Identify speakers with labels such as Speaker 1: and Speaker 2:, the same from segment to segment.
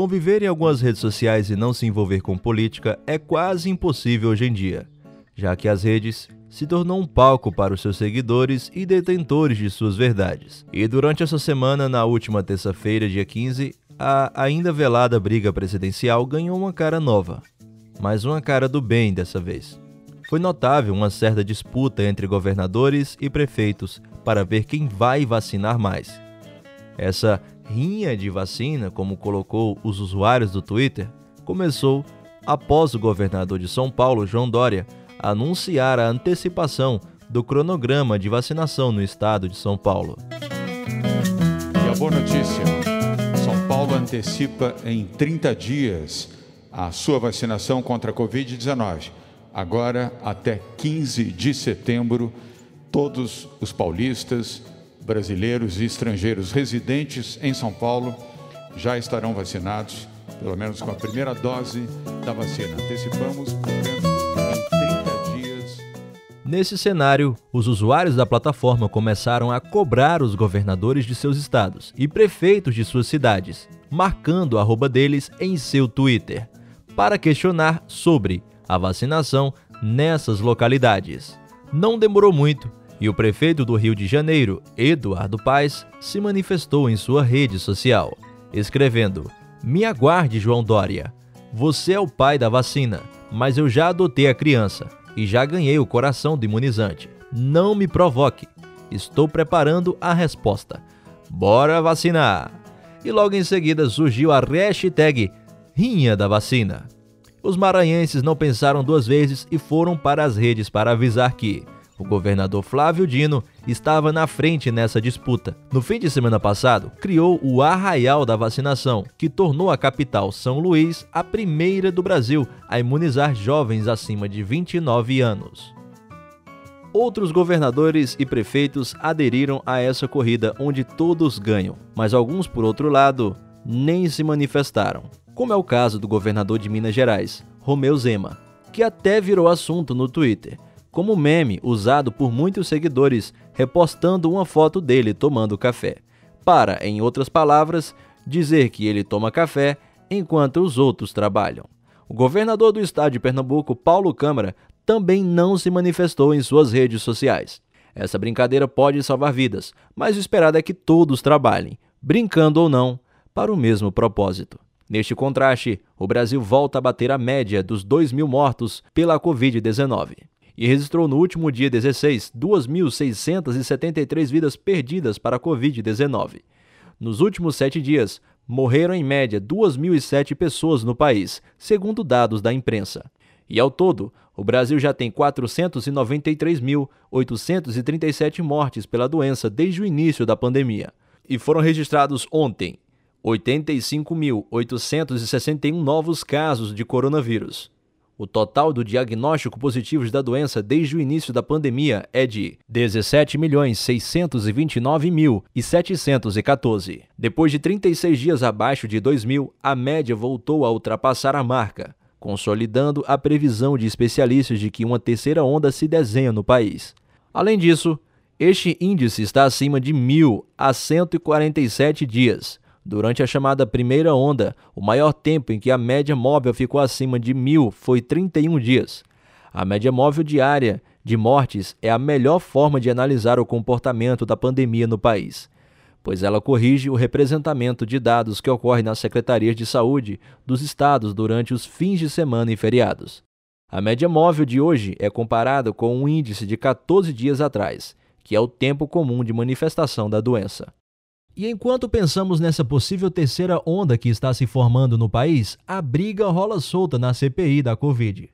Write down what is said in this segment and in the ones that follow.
Speaker 1: Conviver em algumas redes sociais e não se envolver com política é quase impossível hoje em dia, já que as redes se tornou um palco para os seus seguidores e detentores de suas verdades. E durante essa semana, na última terça-feira, dia 15, a ainda velada briga presidencial ganhou uma cara nova, mas uma cara do bem dessa vez. Foi notável uma certa disputa entre governadores e prefeitos para ver quem vai vacinar mais. Essa rinha de vacina, como colocou os usuários do Twitter, começou após o governador de São Paulo, João Dória, anunciar a antecipação do cronograma de vacinação no estado de São Paulo.
Speaker 2: E a boa notícia: São Paulo antecipa em 30 dias a sua vacinação contra a Covid-19. Agora, até 15 de setembro, todos os paulistas, brasileiros e estrangeiros residentes em São Paulo já estarão vacinados, pelo menos com a primeira dose da vacina. Antecipamos, portanto, em 30 dias.
Speaker 1: Nesse cenário, os usuários da plataforma começaram a cobrar os governadores de seus estados e prefeitos de suas cidades, marcando a arroba deles em seu Twitter, para questionar sobre a vacinação nessas localidades. Não demorou muito e o prefeito do Rio de Janeiro, Eduardo Paes, se manifestou em sua rede social, escrevendo: Me aguarde, João Dória. Você é o pai da vacina, mas eu já adotei a criança e já ganhei o coração do imunizante. Não me provoque. Estou preparando a resposta. Bora vacinar! E logo em seguida surgiu a hashtag Rinha da Vacina. Os maranhenses não pensaram duas vezes e foram para as redes para avisar que o governador Flávio Dino estava na frente nessa disputa. No fim de semana passado, criou o Arraial da Vacinação, que tornou a capital São Luís a primeira do Brasil a imunizar jovens acima de 29 anos. Outros governadores e prefeitos aderiram a essa corrida onde todos ganham, mas alguns, por outro lado, nem se manifestaram, como é o caso do governador de Minas Gerais, Romeu Zema, que até virou assunto no Twitter como meme usado por muitos seguidores repostando uma foto dele tomando café, para, em outras palavras, dizer que ele toma café enquanto os outros trabalham. O governador do estado de Pernambuco, Paulo Câmara, também não se manifestou em suas redes sociais. Essa brincadeira pode salvar vidas, mas o esperado é que todos trabalhem, brincando ou não, para o mesmo propósito. Neste contraste, o Brasil volta a bater a média dos 2 mil mortos pela Covid-19 e registrou no último dia 16 2.673 vidas perdidas para a Covid-19. Nos últimos sete dias, morreram em média 2.007 pessoas no país, segundo dados da imprensa. E ao todo, o Brasil já tem 493.837 mortes pela doença desde o início da pandemia. E foram registrados ontem 85.861 novos casos de coronavírus. O total do diagnóstico positivos da doença desde o início da pandemia é de 17.629.714. Depois de 36 dias abaixo de 2.000, a média voltou a ultrapassar a marca, consolidando a previsão de especialistas de que uma terceira onda se desenha no país. Além disso, este índice está acima de 1.000 a 147 dias, Durante a chamada primeira onda, o maior tempo em que a média móvel ficou acima de mil foi 31 dias. A média móvel diária de mortes é a melhor forma de analisar o comportamento da pandemia no país, pois ela corrige o representamento de dados que ocorre nas secretarias de saúde dos estados durante os fins de semana e feriados. A média móvel de hoje é comparada com um índice de 14 dias atrás, que é o tempo comum de manifestação da doença. E enquanto pensamos nessa possível terceira onda que está se formando no país, a briga rola solta na CPI da Covid,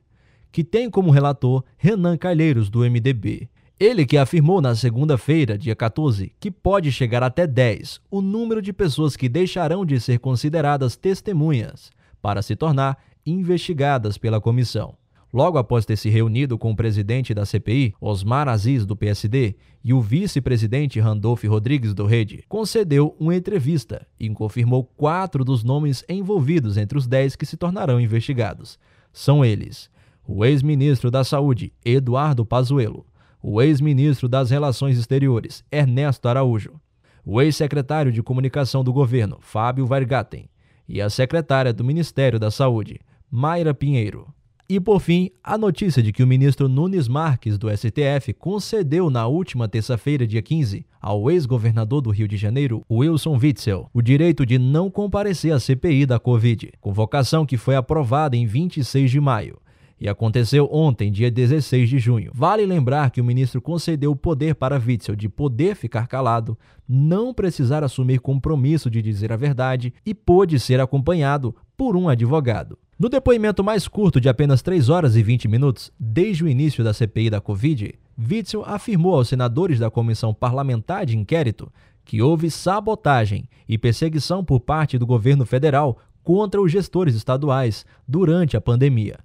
Speaker 1: que tem como relator Renan Calheiros, do MDB. Ele que afirmou na segunda-feira, dia 14, que pode chegar até 10 o número de pessoas que deixarão de ser consideradas testemunhas para se tornar investigadas pela comissão. Logo após ter se reunido com o presidente da CPI, Osmar Aziz, do PSD, e o vice-presidente Randolph Rodrigues, do Rede, concedeu uma entrevista e confirmou quatro dos nomes envolvidos entre os dez que se tornarão investigados. São eles: o ex-ministro da Saúde, Eduardo Pazuello, o ex-ministro das Relações Exteriores, Ernesto Araújo, o ex-secretário de Comunicação do governo, Fábio Vargaten, e a secretária do Ministério da Saúde, Mayra Pinheiro. E por fim, a notícia de que o ministro Nunes Marques, do STF, concedeu na última terça-feira, dia 15, ao ex-governador do Rio de Janeiro, Wilson Witzel, o direito de não comparecer à CPI da Covid, convocação que foi aprovada em 26 de maio e aconteceu ontem, dia 16 de junho. Vale lembrar que o ministro concedeu o poder para Witzel de poder ficar calado, não precisar assumir compromisso de dizer a verdade e pôde ser acompanhado por um advogado. No depoimento mais curto de apenas 3 horas e 20 minutos, desde o início da CPI da Covid, Witzel afirmou aos senadores da Comissão Parlamentar de Inquérito que houve sabotagem e perseguição por parte do governo federal contra os gestores estaduais durante a pandemia.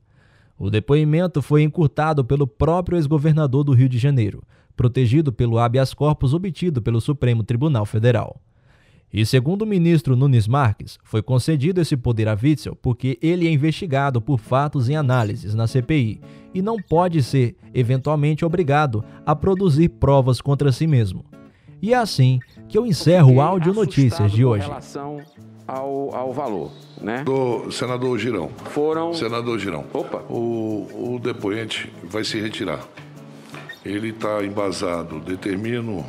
Speaker 1: O depoimento foi encurtado pelo próprio ex-governador do Rio de Janeiro, protegido pelo habeas corpus obtido pelo Supremo Tribunal Federal. E segundo o ministro Nunes Marques, foi concedido esse poder a Witzel porque ele é investigado por fatos em análises na CPI e não pode ser, eventualmente, obrigado a produzir provas contra si mesmo. E é assim que eu encerro o áudio notícias de hoje.
Speaker 3: Ao, ao valor, né?
Speaker 4: Do senador Girão.
Speaker 3: Foram.
Speaker 4: Senador Girão.
Speaker 3: Opa.
Speaker 4: O, o depoente vai se retirar. Ele está embasado. Determino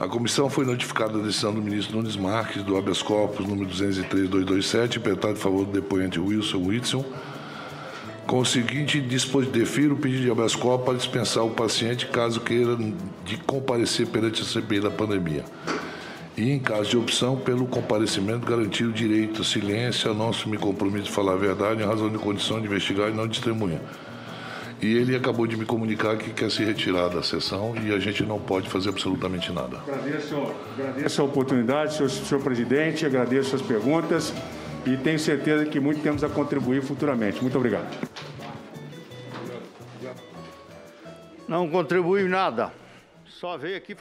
Speaker 4: a comissão foi notificada da decisão do ministro Nunes Marques, do habeas corpus número 203-227, petado em favor do depoente Wilson Whitson, com o seguinte defiro o pedido de habeas corpus para dispensar o paciente caso queira de comparecer perante a CPI da pandemia. E, em caso de opção, pelo comparecimento, garantir o direito a silêncio, a não assumir compromisso de falar a verdade em razão de condição de investigar e não de testemunha. E ele acabou de me comunicar que quer se retirar da sessão e a gente não pode fazer absolutamente nada.
Speaker 5: Agradeço, agradeço a oportunidade, senhor, senhor presidente, agradeço as perguntas e tenho certeza que muito temos a contribuir futuramente. Muito obrigado.
Speaker 6: Não contribui nada. Só veio aqui.